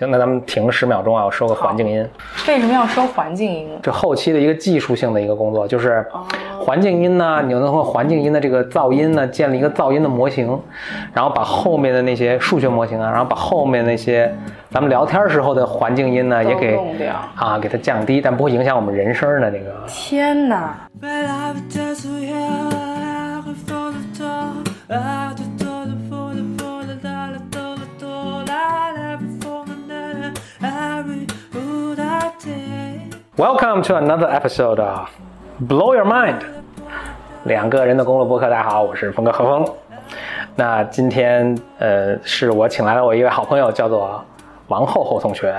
行，那咱们停十秒钟啊，我收个环境音。为什么要收环境音？这后期的一个技术性的一个工作，就是哦环境音呢，你能通过环境音的这个噪音呢，建立一个噪音的模型，然后把后面的那些数学模型啊，然后把后面那些咱们聊天时候的环境音呢，也给弄掉啊给它降低，但不会影响我们人声的那个。天哪！Welcome to another episode of Blow Your Mind，两个人的公路播客。大家好，我是峰哥何峰。那今天呃，是我请来了我一位好朋友，叫做王厚厚同学。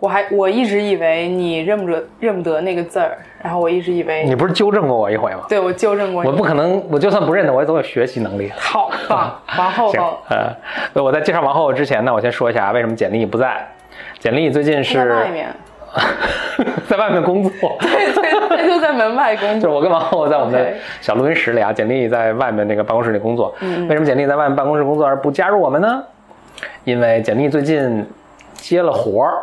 我还我一直以为你认不得认不得那个字儿，然后我一直以为你不是纠正过我一回吗？对我纠正过你。我不可能，我就算不认得，我也总有学习能力。好棒，王厚行厚，呃，我在介绍王厚厚之前呢，我先说一下为什么简历不在。简历最近在是外面，在外面工作，对 对，他就在门外工作。就是我跟王后在我们的小录音室里啊，简历在外面那个办公室里工作。嗯为什么简历在外面办公室工作而不加入我们呢？因为简历最近接了活儿，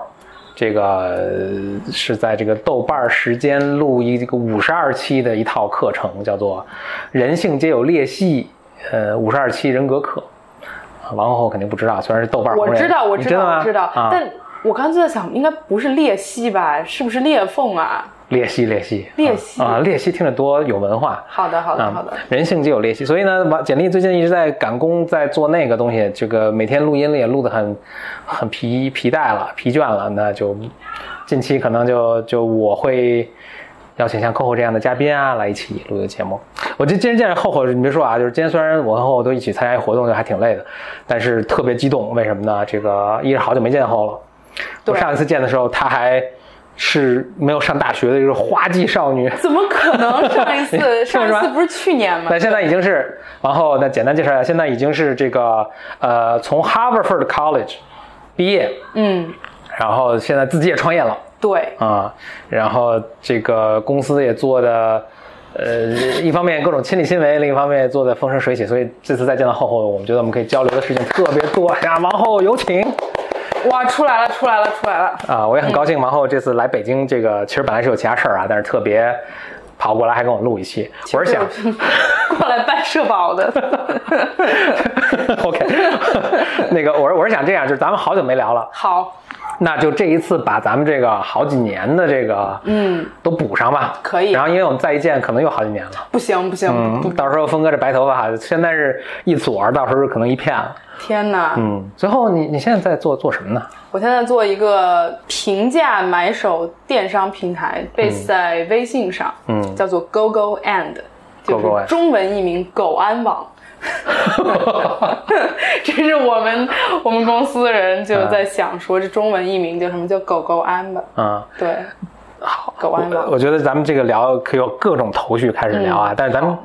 这个呃是在这个豆瓣儿时间录一个五十二期的一套课程，叫做《人性皆有裂隙》，呃，五十二期人格课。啊王厚厚肯定不知道，虽然是豆瓣儿，我知道，我知道，知吗我知道，啊、但我刚才就在想，应该不是裂隙吧？是不是裂缝啊？裂隙，裂隙，裂隙啊，啊裂隙听着多有文化。好的，好的，啊好的。人性就有裂隙，所以呢，王简历最近一直在赶工，在做那个东西，这个每天录音也录得很很疲疲怠了，疲倦了，那就近期可能就就我会邀请像厚厚这样的嘉宾啊来一起录个节目。我这今天见着厚厚，你别说啊，就是今天虽然我和后后都一起参加一活动，就还挺累的，但是特别激动，为什么呢？这个一是好久没见后了，我上一次见的时候她还。是没有上大学的一个花季少女，怎么可能？上一次，上一次不是去年吗？那现在已经是，然后那简单介绍一下，现在已经是这个呃，从 Harvard College 毕业，嗯，然后现在自己也创业了对，啊，然后这个公司也做的。呃，一方面各种亲力亲为，另一方面也做的风生水起，所以这次再见到厚厚，我们觉得我们可以交流的事情特别多。呀，王后有请哇，出来了，出来了，出来了。啊！我也很高兴，王后这次来北京，这个其实本来是有其他事儿啊，但是特别跑过来还跟我录一期。我是想，过来办社保的。OK，那个我是我是想这样，就是咱们好久没聊了，好，那就这一次把咱们这个好几年的这个嗯，都补上吧。可以然后因为我们再一见可能又好几年了，不行不行，嗯，到时候峰哥这白头发现在是一撮儿，到时候可能一片了。天哪！嗯，最后你你现在在做做什么呢？我现在做一个平价买手电商平台，base 在微信上，嗯叫做 Go Go And，就是中文译名狗安网。这是我们我们公司的人就在想说，这中文译名叫什么？叫狗狗安吧？啊，对，好，搞完了。我觉得咱们这个聊可以有各种头绪开始聊啊，嗯。但是咱们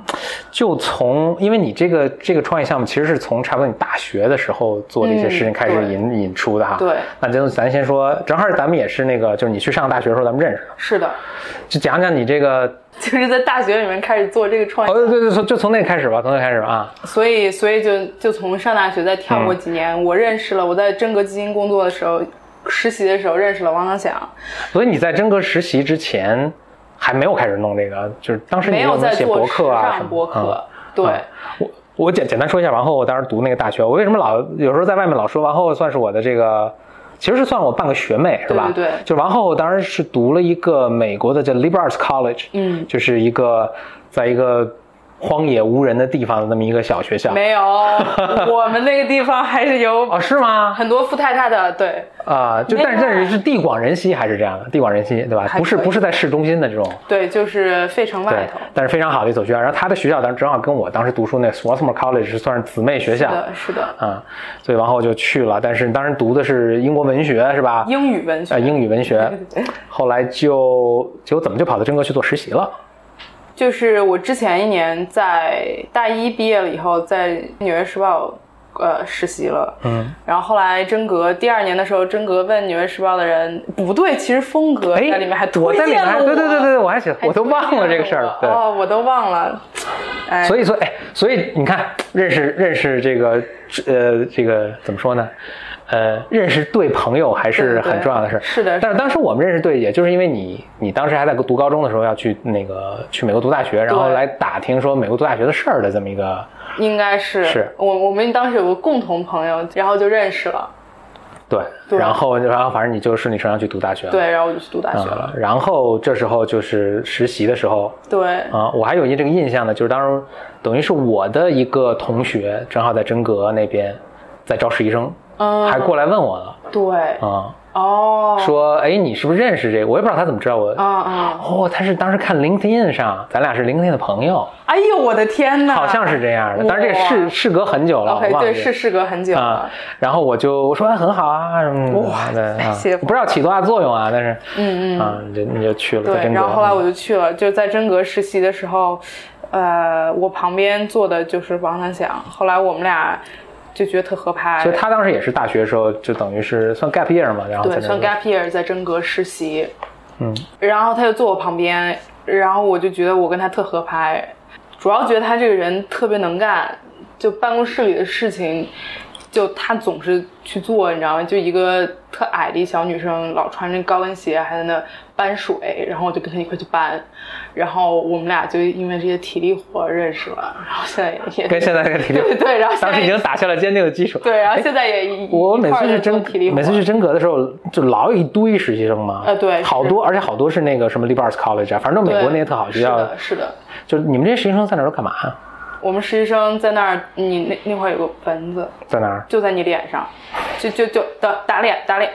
就从，因为你这个这个创业项目其实是从差不多你大学的时候做的一些事情嗯开始对。引、引出的哈。对。那就咱先说，正好咱们也是那个，就是你去上大学的时候咱们认识的，是的，就讲讲你这个，就是在大学里面开始做这个创哦业，对对对，从就从那开始吧，从那开始吧啊。所以所以就就从上大学再跳过嗯。几年，我认识了我在真格基金工作的时候，实习的时候认识了王长想。所以你在真格实习之前还没有开始弄这个，就是当时你没有在写做博客啊什么博客，嗯。对，啊我我简简单说一下，王后我当时读那个大学，我为什么老有时候在外面老说王后算是我的这个，其实是算我半个学妹是吧？对对对。就王后当时是读了一个美国的叫 Liberal Arts College，嗯。就是一个在一个荒野无人的地方的那么一个小学校。没有，我们那个地方还是有哦，是吗？很多富太太的，对，啊、就但是但是是地广人稀还是这样的，地广人稀对吧？不是不是在市中心的这种。对，就是费城外头。，但是非常好的一所学校。然后他的学校当时正好跟我当时读书那 Swarthmore College 是算是姊妹学校是的，是的，啊、所以然后就去了。但是当时读的是英国文学是吧？英语文学，呃，英语文学。后来就结果怎么就跑到真格去做实习了？就是我之前一年在大一毕业了以后，在《纽约时报》呃实习了，嗯，然后后来真格第二年的时候，真格问《纽约时报》的人，不对，其实风格哎，在里面还我在里面还推荐了我，对对对对，我还写，还我都忘了这个事儿了。对，哦，我都忘了，哎，所以说，哎，所以你看，认识认识这个，呃，这个怎么说呢？呃，认识对朋友还是很重要的事儿。是的但是当时我们认识对，也就是因为你，你当时还在读高中的时候要去那个去美国读大学，然后来打听说美国读大学的事儿的这么一个，应该是。是我我们当时有个共同朋友，然后就认识了，对，对。然后然后反正你就顺理成章去读大学了。对，然后我就去读大学啊了，，然后这时候就是实习的时候对，啊，我还有一这个印象呢，就是当时等于是我的一个同学，正好在真格那边在招实习生，嗯，还过来问我了对，啊，哦，说哎你是不是认识这个？我也不知道他怎么知道我。嗯嗯，哦，他是当时看 LinkedIn 上，咱俩是 LinkedIn 的朋友，哎呦我的天呐，好像是这样的。但是这事事隔很久了，我忘记是事隔很久啊了，。然后我就我说哎很好啊，嗯，哇的啊，不知道起多大作用啊，但是嗯嗯啊，你就你就去了，对，然后后来我就去了，就在真格实习的时候，呃，我旁边坐的就是王三想，后来我们俩就觉得特合拍，所以他当时也是大学的时候，就等于是算 gap year 嘛，然后对，算 gap year 在真格实习，嗯，然后他就坐我旁边，然后我就觉得我跟他特合拍，主要觉得他这个人特别能干，就办公室里的事情，就她总是去做，你知道吗？就一个特矮的一小女生，老穿着高跟鞋还在那搬水，然后我就跟她一块去搬，然后我们俩就因为这些体力活认识了，然后现在也也跟现在这个体力，对对，然后 当时已经打下了坚定的基础。对，然后现在也我每次去真每次去真格的时候，就老有一堆实习生嘛。呃对好多，而且好多是那个什么 Liberty College 啊，反正都美国那些特好学校。是的，是的。就你们这些实习生在那儿都干嘛呀？我们实习生在那儿，你那那块儿有个蚊子，在哪儿？就在你脸上，就就就打打脸打脸，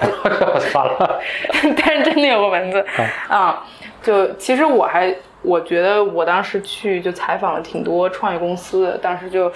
算了！但是真的有个蚊子啊、就其实我还我觉得我当时去就采访了挺多创业公司的，当时就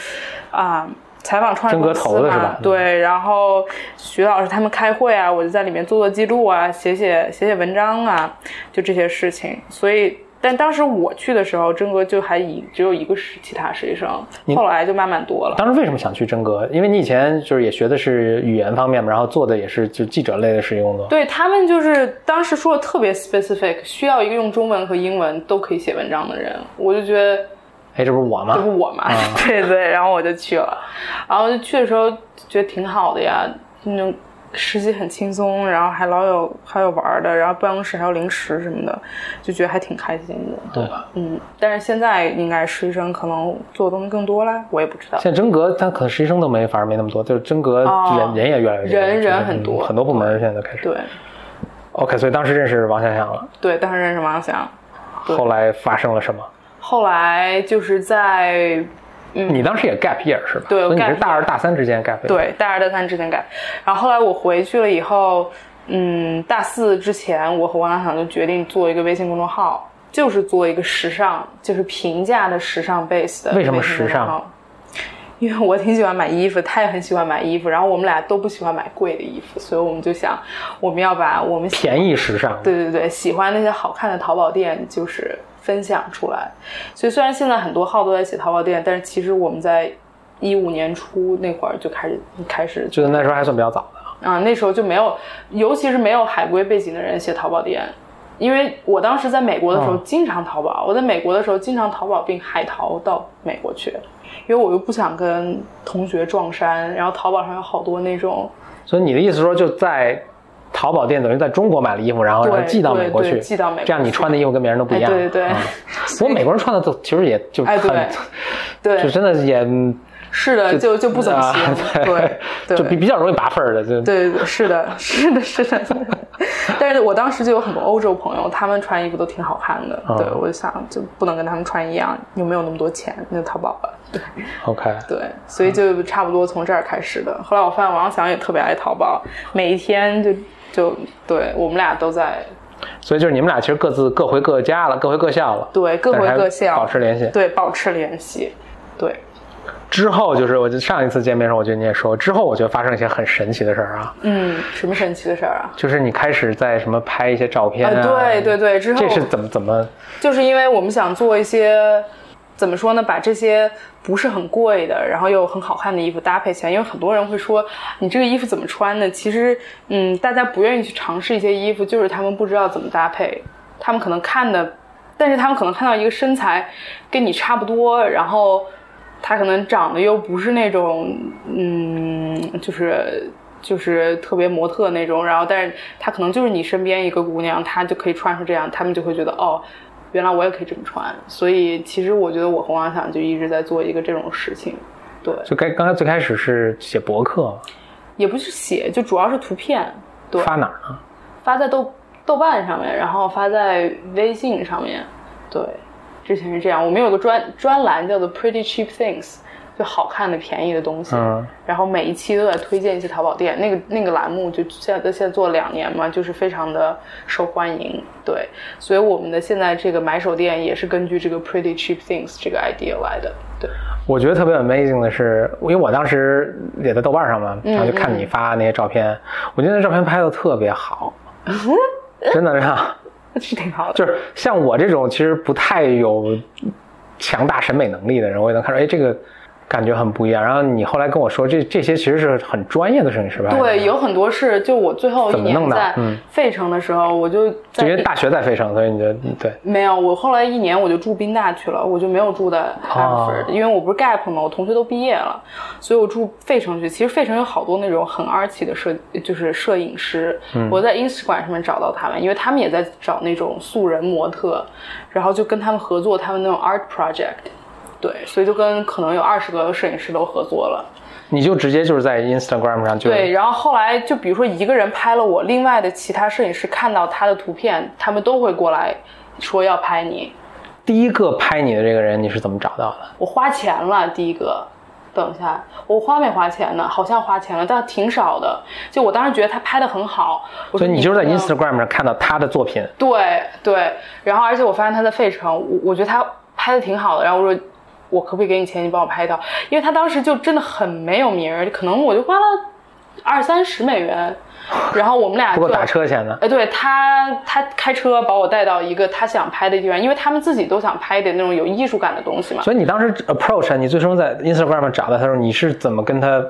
啊。采访创业公司嘛对，然后徐老师他们开会啊，我就在里面做做记录啊，写写写写文章啊，就这些事情。所以，但当时我去的时候，真格就还以只有一个实其他实习生，后来就慢慢多了。当时为什么想去真格？因为你以前就是也学的是语言方面嘛，然后做的也是就记者类的实习工作。对他们就是当时说的特别 specific，需要一个用中文和英文都可以写文章的人，我就觉得哎，这不是我吗这？不我吗，对对，然后我就去了，然后就去的时候觉得挺好的呀，那种实习很轻松，然后还老有还有玩的，然后办公室还有零食什么的，就觉得还挺开心的。对吧？嗯，但是现在应该实习生可能做的东西更多了，我也不知道。现在真格，但可能实习生都没反而没那么多，就是真格人、哦人也越来越多，人人嗯很多很多部门现在都开始。对 OK，所以当时认识王翔翔了，对，当时认识王翔，后来发生了什么？后来就是在你当时也 gap year 是吧？对我所以你是大二大三之间 gap。，对，大二大三之间 gap，然后后来我回去了以后，嗯，大四之前，我和王小想就决定做一个微信公众号，就是做一个时尚，就是平价的时尚 base 的。为什么时尚？因为我挺喜欢买衣服，他也很喜欢买衣服，然后我们俩都不喜欢买贵的衣服，所以我们就想，我们要把我们便宜时尚。对对对，喜欢那些好看的淘宝店，就是分享出来。所以虽然现在很多号都在写淘宝店，但是其实我们在一五年初那会儿就开始开始就是那时候还算比较早的。啊，那时候就没有，尤其是没有海归背景的人写淘宝店。因为我当时在美国的时候嗯经常淘宝，我在美国的时候经常淘宝并海淘到美国去，因为我又不想跟同学撞衫，然后淘宝上有好多那种所以你的意思说，就在淘宝店等于在中国买了衣服，然后然后寄到美国对去，对寄到美国这样你穿的衣服跟别人都不一样。哎对对对嗯 不过美国人穿的都其实也就哎很，对对 就真的也 是的，就就不怎么对对，就比比较容易拔份儿的，就对对，是的，是的，是的。但是我当时就有很多欧洲朋友，他们穿衣服都挺好看的。嗯对，我就想就不能跟他们穿一样，又没有那么多钱，那就淘宝吧。对 OK。对，所以就差不多从这儿开始的。后来我发现王翔也特别爱淘宝，每一天就就对我们俩都在所以就是你们俩其实各自各回各家了，各回各校了。对各回各校保持联系。对保持联系。对，之后就是，我就上一次见面的时候，我觉得你也说，之后我觉得发生一些很神奇的事儿啊，嗯，什么神奇的事儿啊？就是你开始在什么拍一些照片啊，啊，对对对，之后这是怎么怎么就是因为我们想做一些怎么说呢，把这些不是很贵的，然后又很好看的衣服搭配起来。因为很多人会说你这个衣服怎么穿呢？其实，嗯，大家不愿意去尝试一些衣服，就是他们不知道怎么搭配，他们可能看的，但是他们可能看到一个身材跟你差不多，然后他可能长得又不是那种，嗯，就是。就是特别模特那种，然后但是她可能就是你身边一个姑娘，她就可以穿成这样，他们就会觉得哦，原来我也可以这么穿。所以其实我觉得我和王想就一直在做一个这种事情，对，就该刚才最开始是写博客，也不是写，就主要是图片，对，发哪儿呢？发在豆豆瓣上面，然后发在微信上面。对，之前是这样。我们有个专专栏叫做 Pretty Cheap Things，就好看的便宜的东西。嗯然后每一期都在推荐一些淘宝店。那个那个栏目就现在现在做了两年嘛，就是非常的受欢迎。对，所以我们的现在这个买手店也是根据这个 Pretty Cheap Things 这个 idea 来的。对，我觉得特别 amazing 的是，因为我当时也在豆瓣上嘛，然后就看你发那些照片，我觉得那照片拍的特别好，真的是，是挺好的。就是像我这种其实不太有强大审美能力的人，我也能看出，哎，这个感觉很不一样。然后你后来跟我说，这这些其实是很专业的摄影师吧，对，有很多是，就我最后一年在嗯。费城的时候，我就因为大学在费城，所以你就对。没有，我后来一年我就住宾大去了，我就没有住在哈佛、哦因为我不是 gap 嘛，我同学都毕业了，所以我住费城去。其实费城有好多那种很 arty 的摄，就是摄影师，我在 Instagram 上面找到他们，因为他们也在找那种素人模特，然后就跟他们合作他们那种 art project，对，所以就跟可能有二十个摄影师都合作了。你就直接就是在 Instagram 上就对，然后后来就比如说一个人拍了我，另外的其他摄影师看到他的图片，他们都会过来说要拍你。第一个拍你的这个人你是怎么找到的？我花钱了，第一个。等一下，我花没花钱呢？好像花钱了，但挺少的。就我当时觉得他拍的很好，所以你就是在 Instagram 上看到他的作品，对对，然后而且我发现他在费城，我我觉得他拍的挺好的，然后我说我可不可以给你钱，你帮我拍一套？因为他当时就真的很没有名儿，可能我就花了二三十美元，然后我们俩就不够打车钱呢。哎，对他，他开车把我带到一个他想拍的地方，因为他们自己都想拍点那种有艺术感的东西嘛。所以你当时 approach 你最终在 Instagram 上找到他的时候，你是怎么跟他？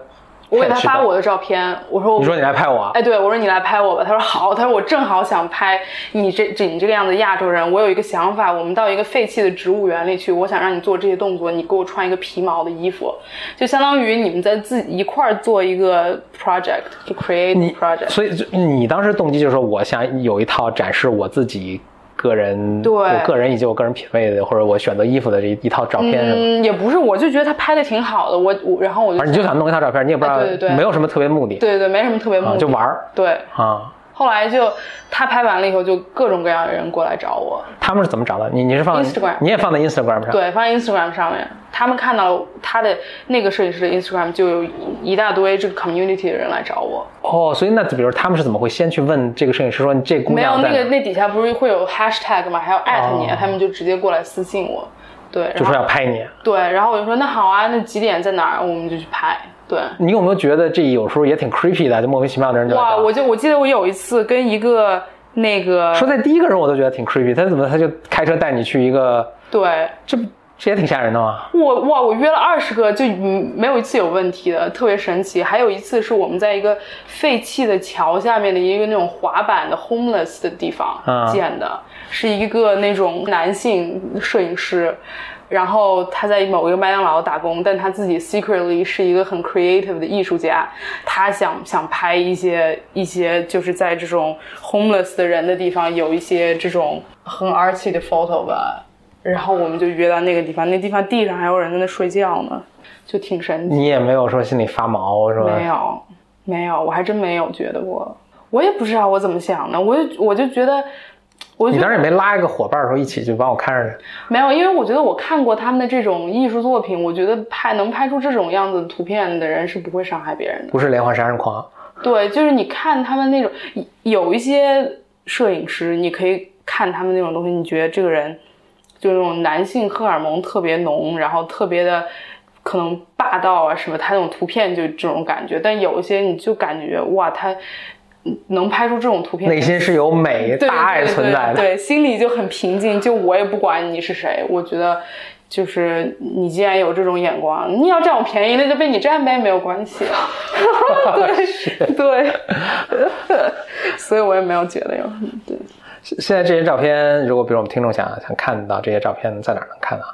我给他发我的照片，我说我你说你来拍我，哎，对我说你来拍我吧。他说好，他说我正好想拍你这这你这个样子亚洲人，我有一个想法，我们到一个废弃的植物园里去，我想让你做这些动作，你给我穿一个皮毛的衣服，就相当于你们在自己一块儿做一个 project，就 create 你 project。所以就你当时动机就是说，我想有一套展示我自己个人，对我个人以及我个人品味的，或者我选择衣服的这一一套照片？嗯，也不是，我就觉得他拍的挺好的，我我然后我就反正你就想弄一套照片，你也不知道，哎对对对没有什么特别目的，对对对，没什么特别目啊，的，就玩儿对。啊。后来就他拍完了以后，就各种各样的人过来找我，他们是怎么找的你？你是放 Instagram 你也放在 Instagram 上？对，放在 Instagram 上面。他们看到他的那个摄影师的 Instagram，就有一大堆这个 community 的人来找我。哦，所以那比如他们是怎么会先去问这个摄影师说你这姑没有？那个那底下不是会有 hashtag 吗，还有艾特你，哦他们就直接过来私信我。对，就说要拍你。对，然后我就说那好啊，那几点在哪儿，我们就去拍。对，你有没有觉得这有时候也挺 creepy 的？就莫名其妙的人就哇，我就我记得我有一次跟一个那个说在第一个人我都觉得挺 creepy，他怎么他就开车带你去一个，对，这不这也挺吓人的吗？我哇，我约了二十个，就嗯没有一次有问题的，特别神奇。还有一次是我们在一个废弃的桥下面的一个那种滑板的 homeless 的地方啊建的，是一个那种男性摄影师。然后他在某一个麦当劳打工，但他自己 secretly 是一个很 creative 的艺术家，他想想拍一些一些就是在这种 homeless 的人的地方有一些这种很 artsy 的 photo 吧。然后我们就约到那个地方，那地方地上还有人在那睡觉呢，就挺神奇。你也没有说心里发毛是吧？没有，没有，我还真没有觉得过。我也不知道我怎么想的，我就我就觉得，我你当时也没拉一个伙伴说一起去帮我看着去。没有，因为我觉得我看过他们的这种艺术作品，我觉得拍能拍出这种样子的图片的人是不会伤害别人的。不是连环杀人狂，对，就是你看他们那种，有一些摄影师，你可以看他们那种东西，你觉得这个人就那种男性荷尔蒙特别浓，然后特别的可能霸道啊什么，他那种图片就这种感觉。但有一些你就感觉哇，他能拍出这种图片，内心是有美大爱存在的。对，心里就很平静。就我也不管你是谁，我觉得就是你既然有这种眼光，你要占我便宜，那就被你占呗，没有关系。对 对，所以我也没有觉得有对。现在这些照片，如果比如我们听众想想看到这些照片，在哪能看到？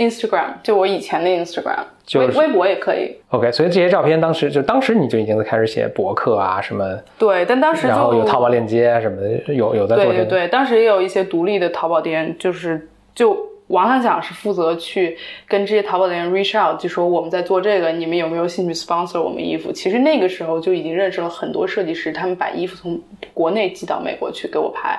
Instagram，就我以前的 Instagram，就是微微博也可以。OK，所以这些照片当时就当时你就已经开始写博客啊什么，对，但当时就然后有淘宝链接啊什么的，有有在做这个。对对对，当时也有一些独立的淘宝店，就是就王想想是负责去跟这些淘宝店 reach out，就说我们在做这个，你们有没有兴趣 sponsor 我们衣服？其实那个时候就已经认识了很多设计师，他们把衣服从国内寄到美国去给我拍。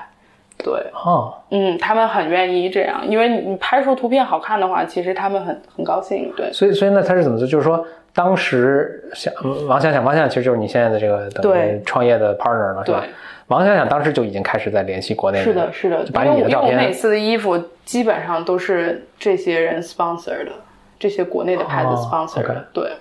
对，哦，嗯，他们很愿意这样，因为你拍出图片好看的话，其实他们很很高兴。对，所以所以那他是怎么做？就是说当时想王想想，王想想其实就是你现在的这个等于对创业的 partner 了，是吧对？王想想当时就已经开始在联系国内是的，是的，就把你的照片每次的衣服基本上都是这些人 sponsor 的，这些国内的牌子哦 sponsor 的。对，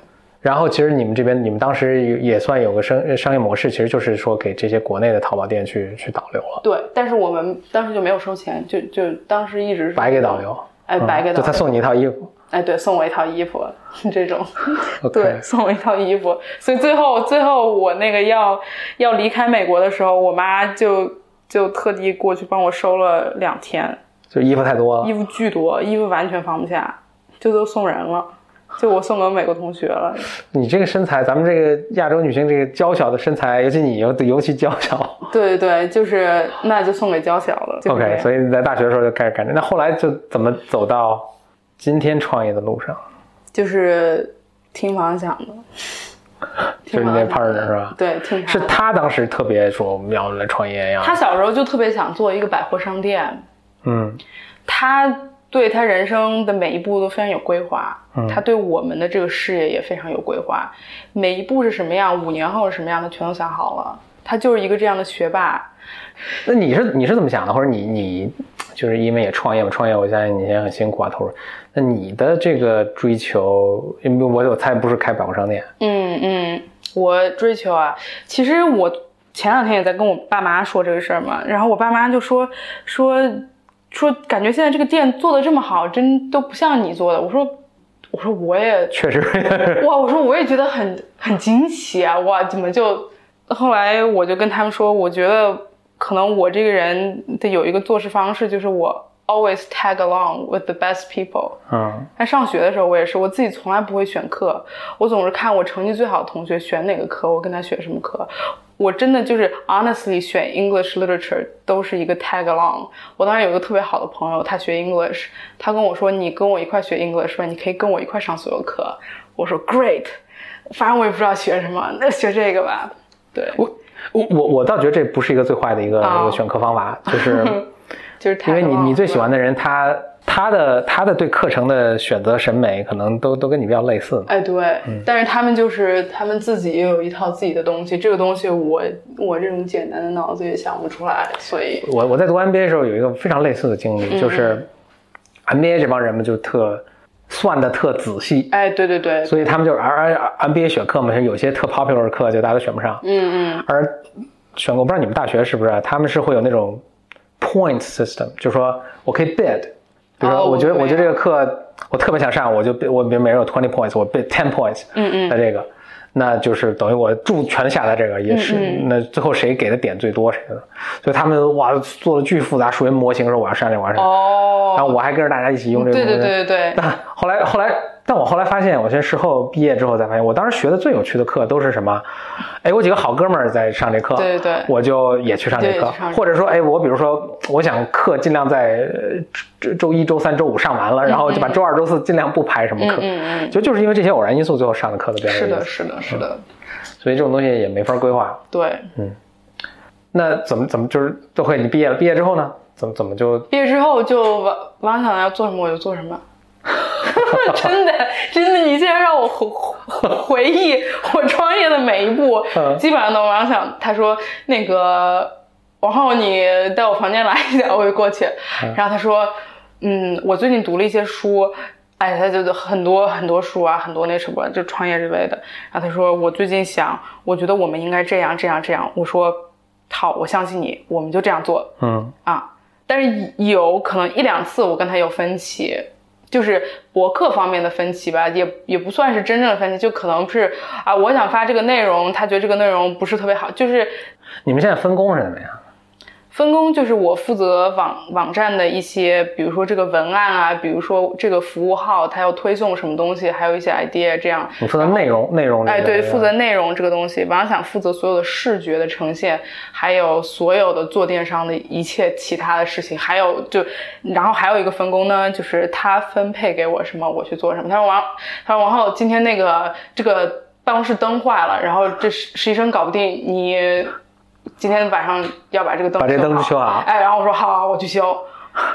然后其实你们这边，你们当时也也算有个商商业模式，其实就是说给这些国内的淘宝店去去导流了，对，但是我们当时就没有收钱，就就当时一直是白给导流，哎，白给导流，就他送你一套衣服。哎，对，送我一套衣服，这种。对，送我一套衣服，所以最后最后我那个要要离开美国的时候，我妈就就特地过去帮我收了两天，就衣服太多了。衣。服巨多，衣服完全放不下，就都送人了，就我送给美国同学了，你这个身材，咱们这个亚洲女性这个娇小的身材，尤其你尤尤其娇小。对对对，就是那就送给娇小了。就是 OK，所以你在大学的时候就开始干这，那后来就怎么走到今天创业的路上？就是听王想的，就是你那 partner 是吧？对，听他是的他当时特别说我们要来创业呀。他小时候就特别想做一个百货商店，嗯他对他人生的每一步都非常有规划，嗯他对我们的这个事业也非常有规划，每一步是什么样，五年后是什么样，他全都想好了。他就是一个这样的学霸，那你是你是怎么想的？或者你你就是因为也创业嘛？创业我相信你现在很辛苦啊，投入。那你的这个追求，因为我我猜不是开百货商店，嗯嗯，我追求啊，其实我前两天也在跟我爸妈说这个事儿嘛，然后我爸妈就说说说，感觉现在这个店做的这么好，真都不像你做的。我说我说我也确实哇，我说我也觉得很很惊奇啊！哇，怎么就？后来我就跟他们说，我觉得可能我这个人的有一个做事方式，就是我 always tag along with the best people。嗯在上学的时候，我也是，我自己从来不会选课，我总是看我成绩最好的同学选哪个课，我跟他选什么课。我真的就是 honestly 选 English literature 都是一个 tag along。我当时有一个特别好的朋友，他学 English，他跟我说：“你跟我一块学 English 吧，你可以跟我一块上所有课。”我说：“Great。”反正我也不知道学什么，那学这个吧。对，我我我我倒觉得这不是一个最坏的一个、哦一个选课方法，就是就是 tag 因为你你最喜欢的。人，他他的他的对课程的选择审美可能都都跟你比较类似。哎，对，嗯但是他们就是他们自己也有一套自己的东西，这个东西我我这种简单的脑子也想不出来，所以我我在读 MBA 的时候有一个非常类似的经历，嗯就是。MBA 这帮人们就特算的特仔细，哎，对对对，所以他们就是而而 MBA 选课嘛，是有些特 popular 的课就大家都选不上，嗯嗯，而选过，我不知道你们大学是不是啊，他们是会有那种 point system，就是说我可以 bid，比如说哦我觉得、我我觉得这个课我特别想上，我就 bid- 我比如每人有 twenty points，我 bid ten points，嗯嗯。在这个。那就是等于我注全下在这个也是，嗯嗯。那最后谁给的点最多谁的，所以他们哇做的巨复杂数学模型，说我要上这个我要上这个，哦，然后我还跟着大家一起用这个对东西。对对对对，但后来后来，但我后来发现，我现在事后毕业之后才发现，我当时学的最有趣的课都是什么？哎，我几个好哥们儿在上这课，对对对我就也去上这课或者说，哎，我比如说，我想课尽量在呃周周一周三周五上完了，然后就把周二周四尽量不排什么课，嗯嗯嗯就就是因为这些偶然因素，最后上的课的比较有是的，是的，是的，所以这种东西也没法规划。对。嗯那怎么怎么就是都会？你毕业了，毕业之后呢？怎么怎么就毕业之后就王王想要做什么我就做什么，真的真的，你现在让我回回忆我创业的每一步，嗯基本上都往想他说那个王浩你到我房间来一下，我就过去，然后他说嗯，我最近读了一些书。哎，他就很多很多书啊，很多那什么，就创业之类的。然后他说，我最近想，我觉得我们应该这样这样这样。我说，好，我相信你，我们就这样做。嗯啊，但是有可能一两次我跟他有分歧，就是博客方面的分歧吧，也也不算是真正的分歧，就可能是啊，我想发这个内容，他觉得这个内容不是特别好，就是你们现在分工是怎么样？分工就是我负责网网站的一些，比如说这个文案啊，比如说这个服务号它要推送什么东西，还有一些 idea 这样。你负责内容，内容这个哎，对，负责内容这个东西，王想负责所有的视觉的呈现，还有所有的做电商的一切其他的事情，还有就，然后还有一个分工呢，就是他分配给我什么，我去做什么。他说王，他说王浩，今天那个这个办公室灯坏了，然后这实实习生搞不定，你今天晚上要把这个灯把这灯修好。哎，然后我说好啊，我去修，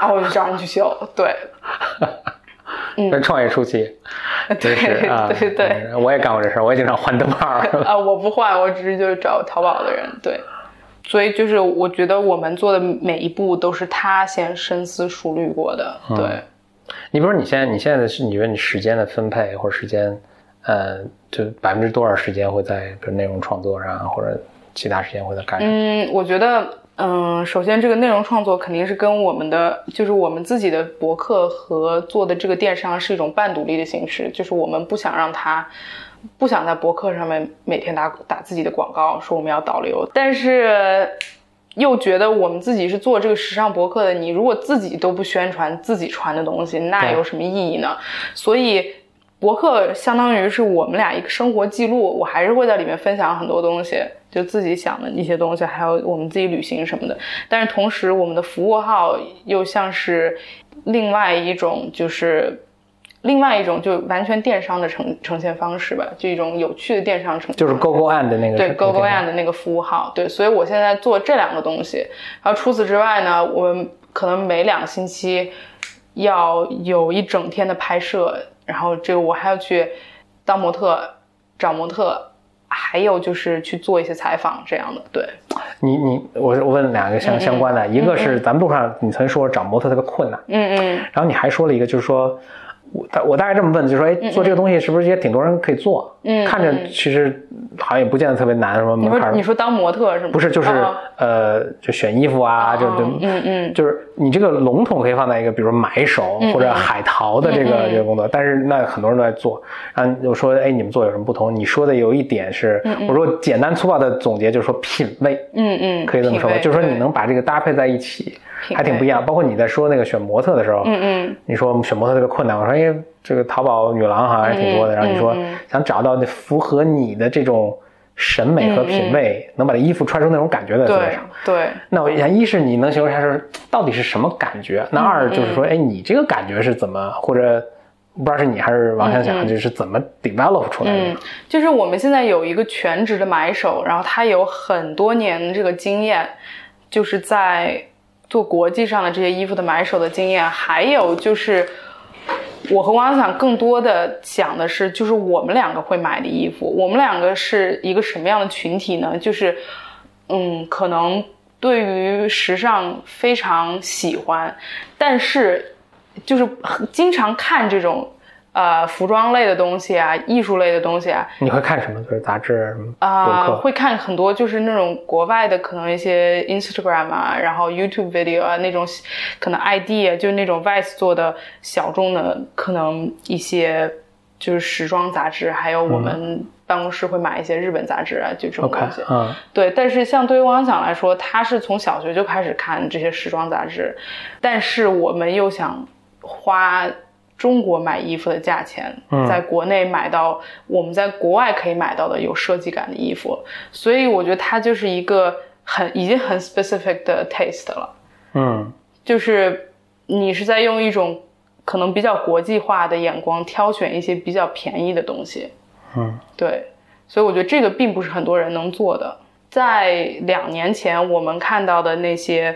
然 后我就找人去修，对，这创业初期，对对对。嗯我也干过这事儿，我也经常换灯泡儿。啊，我不换，我只是就是找淘宝的人，对。所以就是我觉得我们做的每一步都是他先深思熟虑过的，嗯。对。你比如说你现在，你现在的是你觉得你时间的分配或者时间，呃，就百分之多少时间会在比如内容创作上，或者其他时间会在干什么？嗯，我觉得，嗯，首先这个内容创作肯定是跟我们的，就是我们自己的博客和做的这个电商是一种半独立的形式，就是我们不想让它，不想在博客上面每天打打自己的广告，说我们要导流，但是又觉得我们自己是做这个时尚博客的，你如果自己都不宣传自己传的东西，那有什么意义呢？所以。博客相当于是我们俩一个生活记录，我还是会在里面分享很多东西，就自己想的一些东西，还有我们自己旅行什么的。但是同时，我们的服务号又像是另外一种，就是另外一种就完全电商的呈呈现方式吧，就一种有趣的电商呈现就是 Go Go and 的那个对 Go Go OK and 的那个服务号，对，所以我现在做这两个东西。然后除此之外呢，我们可能每两个星期要有一整天的拍摄，然后这个我还要去当模特、找模特，还有就是去做一些采访这样的。对，你你我我问两个相相关的，一个是咱们路上你曾说找模特特别困难，嗯嗯然后你还说了一个就是说。我大我大概这么问，就是说，哎，做这个东西是不是也挺多人可以做？嗯看着嗯其实好像也不见得特别难，什么你门槛你说当模特是吗？不是，就是、哦呃，就选衣服啊，就就嗯嗯就是你这个笼统可以放在一个，比如买手或者海淘的这个、这个工作，但是那很多人都在做。然后我说，哎，你们做有什么不同？你说的有一点是，我说简单粗暴的总结就是说品味，嗯嗯，可以这么说吧，就是说你能把这个搭配在一起，还挺不一样。包括你在说那个选模特的时候，嗯嗯你说选模特特别困难，我说哎，这个淘宝女郎好像还挺多的。嗯然后你说想找到那符合你的这种审美和品味，能把这衣服穿出那种感觉的对。对。那我想，一是你能形容一下是到底是什么感觉？那二就是嗯说，哎，你这个感觉是怎么，或者不知道是你还是王想想，就是怎么 develop 出来的？嗯，就是我们现在有一个全职的买手，然后他有很多年这个经验，就是在做国际上的这些衣服的买手的经验，还有就是我和王想更多的想的是，就是我们两个会买的衣服，我们两个是一个什么样的群体呢？就是嗯，可能对于时尚非常喜欢，但是就是经常看这种呃服装类的东西啊、艺术类的东西啊，你会看什么？就是杂志、什么啊？会看很多就是那种国外的，可能一些 Instagram 啊，然后 YouTube video 啊那种，可能 ID 啊，就是那种 Vice 做的小众的，可能一些就是时装杂志，还有我们办公室会买一些日本杂志啊，就这种东西。嗯，对，但是像对于汪想来说，他是从小学就开始看这些时装杂志，但是我们又想花中国买衣服的价钱，在国内买到我们在国外可以买到的有设计感的衣服，所以我觉得它就是一个很已经很 specific 的 taste 了，嗯，就是你是在用一种可能比较国际化的眼光挑选一些比较便宜的东西，嗯，对，所以我觉得这个并不是很多人能做的。在两年前，我们看到的那些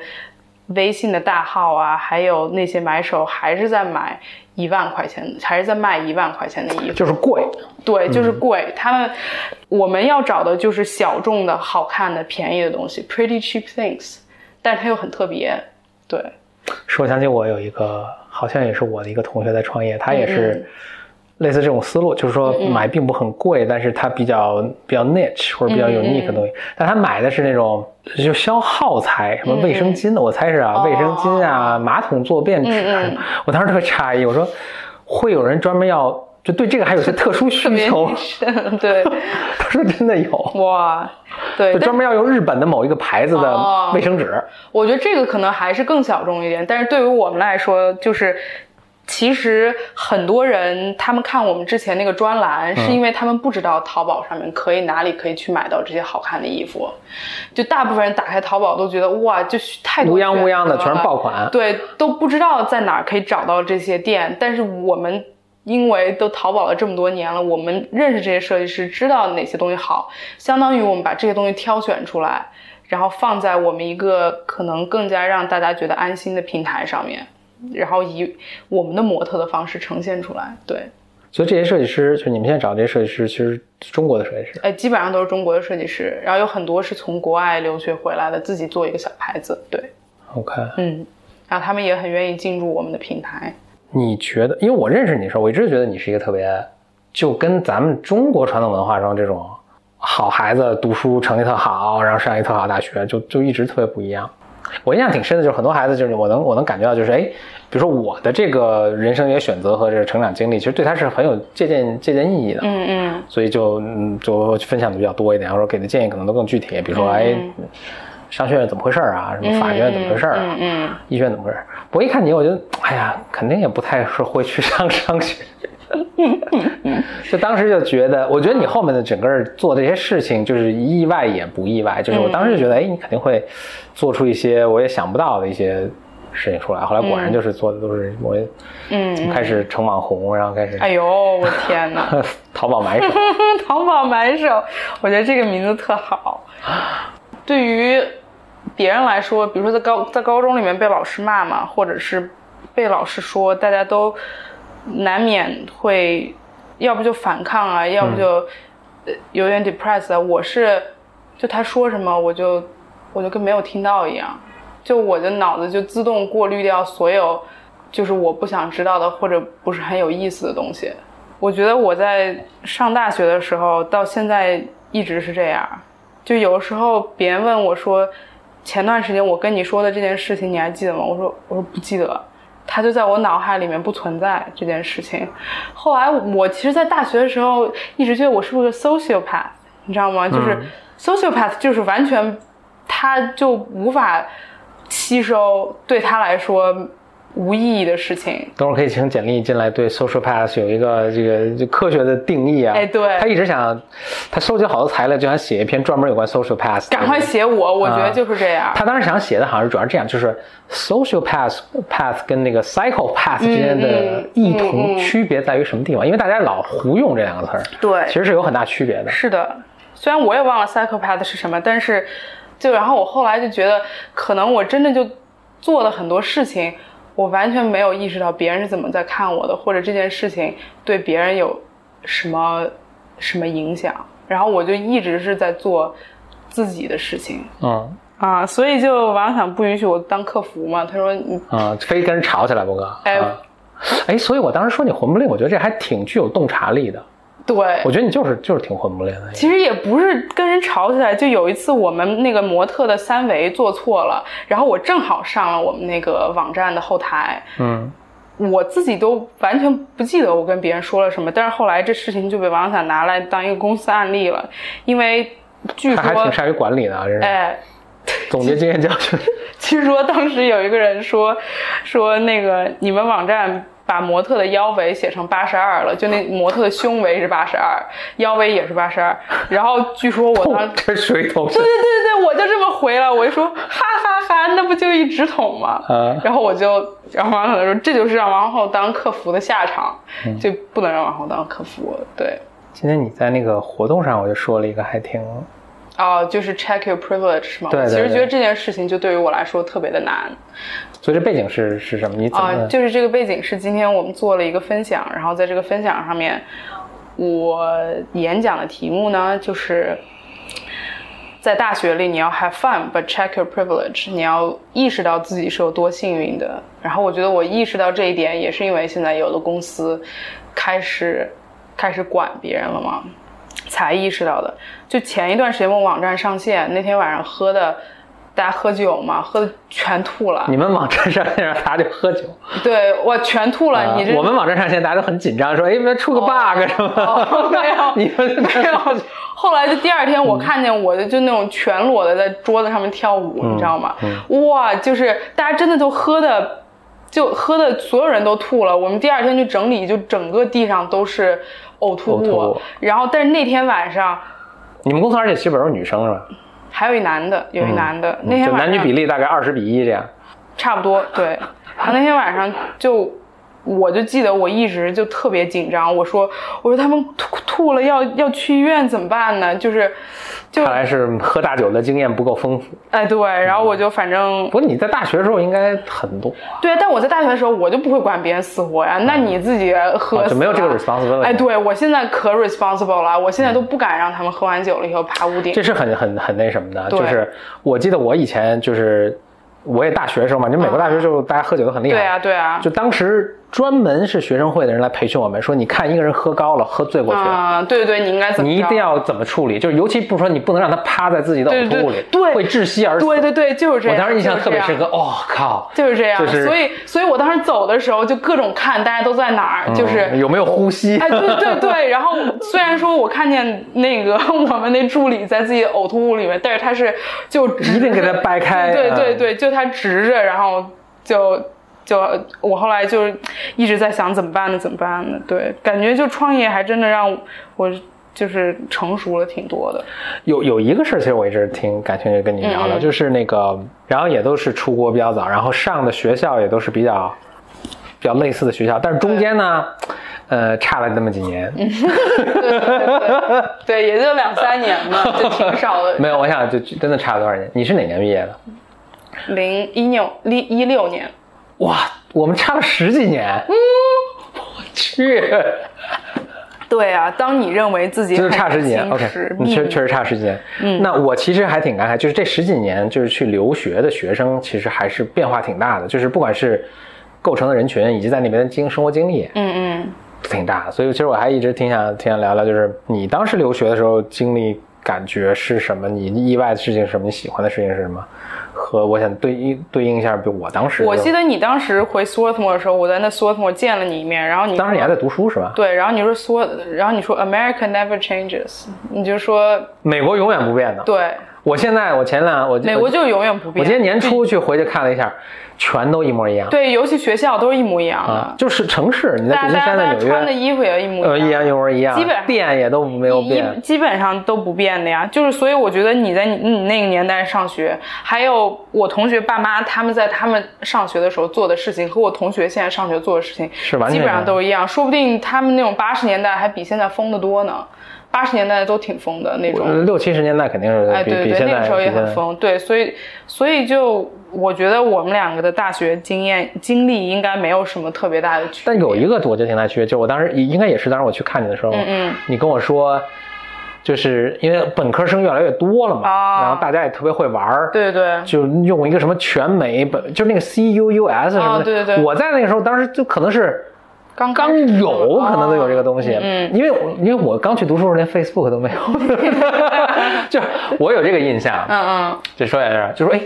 微信的大号啊，还有那些买手，还是在买一万块钱，还是在卖一万块钱的衣服。就是贵。对，就是贵。他们我们要找的就是小众的、好看的、便宜的东西，pretty cheap things，但是它又很特别。对，说想起我有一个，好像也是我的一个同学在创业，他也是类似这种思路，就是说买并不很贵，但是它比较比较 niche 或者比较 unique 的东西，但他买的是那种就消耗材，什么卫生巾的，我猜是啊，卫生巾啊，马桶坐便纸，我当时特别诧异，我说会有人专门要就对这个还有些特殊需求。深，对，他说真的有，哇，对，就专门要用日本的某一个牌子的哦。卫生纸。我觉得这个可能还是更小众一点，但是对于我们来说，就是其实很多人他们看我们之前那个专栏，嗯。是因为他们不知道淘宝上面可以哪里可以去买到这些好看的衣服，就大部分人打开淘宝都觉得哇，就是太多乌泱乌泱的全是爆款，对，都不知道在哪儿可以找到这些店，但是我们。因为都淘宝了这么多年了，我们认识这些设计师，知道哪些东西好，相当于我们把这些东西挑选出来，然后放在我们一个可能更加让大家觉得安心的平台上面，然后以我们的模特的方式呈现出来。对，所以这些设计师，就你们现在找这些设计师，其实中国的设计师。哎，基本上都是中国的设计师，然后有很多是从国外留学回来的，自己做一个小牌子。对，OK，嗯，然后他们也很愿意进入我们的平台。你觉得？因为我认识你的时候，我一直觉得你是一个特别，就跟咱们中国传统文化中这种好孩子读书成绩特好，然后上一个特好大学，就就一直特别不一样。我印象挺深的，就是很多孩子，就是我能我能感觉到，就是哎，比如说我的这个人生一些选择和这个成长经历，其实对他是很有借鉴借鉴意义的。嗯嗯所以就嗯就分享的比较多一点，或者给的建议可能都更具体，比如说哎，商学院怎么回事儿啊，什么法学院怎么回事儿啊，嗯嗯医学院怎么回事儿？我一看你，我觉得哎呀，肯定也不太是会去 上商学。就当时就觉得，我觉得你后面的整个做这些事情，就是意外也不意外。就是我当时就觉得，哎，你肯定会做出一些我也想不到的一些事情出来。后来果然就是做的都是我嗯，开始成网红，然后开始哎呦，我天哪！淘宝买手。淘宝买手，我觉得这个名字特好。对于别人来说，比如说在高在高中里面被老师骂嘛，或者是被老师说，大家都难免会，要不就反抗啊，要不就呃有点 depressed 啊。我是就他说什么，我就我就跟没有听到一样，就我的脑子就自动过滤掉所有就是我不想知道的或者不是很有意思的东西。我觉得我在上大学的时候到现在一直是这样，就有时候别人问我说，前段时间我跟你说的这件事情你还记得吗？我说我说不记得，它就在我脑海里面不存在这件事情。后来我其实，在大学的时候一直觉得我是不是个 sociopath，你知道吗？就是 sociopath 就是完全他就无法吸收对他来说无意义的事情。等会儿可以请简历进来，对 social path 有一个这个就科学的定义啊。哎对他一直想，他收集好多材料，就想写一篇专门有关 social path。赶快写我，我觉得就是这样。他当时想写的好像是主要是这样，就是 social path path 跟那个 psychopath 之间的嗯异嗯同嗯区别在于什么地方？因为大家老胡用这两个词儿，对其实是有很大区别的。是的，虽然我也忘了 psychopath 是什么，但是就然后我后来就觉得，可能我真的就做了很多事情，我完全没有意识到别人是怎么在看我的，或者这件事情对别人有什么什么影响，然后我就一直是在做自己的事情嗯啊，所以就王想不允许我当客服嘛，他说你嗯，非跟人吵起来不哥？哎啊哎，所以我当时说你混不吝，我觉得这还挺具有洞察力的。对。我觉得你就是就是挺混不吝的。其实也不是跟人吵起来，就有一次我们那个模特的三维做错了，然后我正好上了我们那个网站的后台，嗯，我自己都完全不记得我跟别人说了什么，但是后来这事情就被王想拿来当一个公司案例了，因为据说他还挺，善于管理的啊，这是哎，总结经验教训。据说当时有一个人说说那个你们网站把模特的腰围写成八十二了，就那模特的胸围是八十二，腰围也是八十二。然后据说我当 这水桶对对对对，我就这么回了，我就说哈哈哈那不就一直筒吗？啊然后我就，然后王可能说这就是让王后当客服的下场，嗯就不能让王后当客服。对，今天你在那个活动上，我就说了一个还挺哦，就是 check your privilege 是吗？对其实觉得这件事情就对于我来说特别的难所以这背景是是什么？你怎么？啊、就是这个背景是今天我们做了一个分享，然后在这个分享上面，我演讲的题目呢就是。在大学里，你要 have fun，but check your privilege。你要意识到自己是有多幸运的。然后我觉得我意识到这一点，也是因为现在有的公司开始开始管别人了嘛，才意识到的。就前一段时间我网站上线那天晚上喝的大家喝酒嘛，喝的全吐了。你们网站上线让大家就喝酒，对我全吐了，你我们网站上线大家都很紧张，说哎，别出个 bug 什么哦没有你们 没有。后来就第二天，我看见我的就那种全裸的在桌子上面跳舞，嗯你知道吗？哇，就是大家真的都喝的，就喝的所有人都吐了。我们第二天去整理，就整个地上都是呕吐物。呕吐物然后，但是那天晚上你们公司而且基本都是女生是吧？还有一男的，有一男的，那天就晚上男女比例大概二十比一这样。差不多，对。然后那天晚上就，我就记得我一直就特别紧张，我说我说他们吐吐了要要去医院怎么办呢？就是，就看来是喝大酒的经验不够丰富。哎对，然后我就反正不是你在大学的时候应该很多，对，但我在大学的时候我就不会管别人死活呀，那你自己喝就没有这个 responsibility 哎，对我现在可 responsible 了，我现在都不敢让他们喝完酒了以后爬屋顶这。是很很很那什么的。就是我记得我以前就是我也大学的时候嘛，就美国大学的时候大家喝酒都很厉害。对啊，对啊，就当时专门是学生会的人来培训我们，说你看一个人喝高了，喝醉过去了。啊，对对，你应该怎么着？你一定要怎么处理？就是尤其不说你不能让他趴在自己的呕吐物里，对会窒息而死。对对对，就是这样。我当时印象特别深刻。就是这样哦靠，就是这样，就是所以，所以我当时走的时候就各种看大家都在哪儿，就是嗯有没有呼吸？哎，对对对，然后虽然说我看见那个我们那助理在自己呕吐物里面，但是他是就一定给他掰开对对嗯对，就他直着，然后就就我后来就一直在想怎么办呢？怎么办呢？对，感觉就创业还真的让我就是成熟了挺多的。有有一个事儿，其实我一直挺感兴趣跟你聊聊，嗯就是那个，然后也都是出国比较早，然后上的学校也都是比较比较类似的学校，但是中间呢，呃，差了那么几年。对对对对，也就两三年嘛，就挺少的。没有，我想就真的差了多少年？你是哪年毕业的？零一六一一六年，哇，我们差了十几年。嗯，我去，对啊，当你认为自己就是差十几年。心 OK，你确确实差十几年。嗯，那我其实还挺感慨，就是这十几年，就是去留学的学生，其实还是变化挺大的，就是不管是构成的人群，以及在那边的经生活经历，嗯嗯。挺大的。所以其实我还一直挺想挺想聊聊，就是你当时留学的时候经历感觉是什么？你意外的事情是什么？你喜欢的事情是什么？和我想对应对应一下，比如我当时，我记得你当时回 Swarthmore 的时候，我在那 Swarthmore 见了你一面，然后你当时你还在读书是吧？对，然后你说 Swart，然后你说 America never changes，你就说美国永远不变的。对，我现在我前两我美国就永远不变。我今年年初去回去看了一下，全都一模一样。对，尤其学校都是一模一样的，啊，就是城市，你在大旧金山、家大家大家在纽约，穿的衣服也一模呃，一样样。一模一样，基本上店也都没有变。基本上都不变的呀，就是所以我觉得你在你你那个年代上学，还有我同学爸妈他们在他们上学的时候做的事情，和我同学现在上学做的事情是完全基本上都一样，说不定他们那种八十年代还比现在疯得多呢，八十年代都挺疯的那种。呃六七十年代肯定是哎，比对对那个时候也很疯，对，所以所以就我觉得我们两个的大学经验经历应该没有什么特别大的区别。但有一个我觉得挺大区别，就是我当时应该也是当时我去看你的时候，嗯嗯你跟我说，就是因为本科生越来越多了嘛，啊然后大家也特别会玩儿，对对对，就用一个什么全美本，就是那个 C U U S 什么的，啊对对对我在那个时候当时就可能是。刚刚有哦可能都有这个东西，嗯因为我因为我刚去读书的时候连 Facebook 都没有 就我有这个印象，嗯嗯，就说在这儿，就说哎，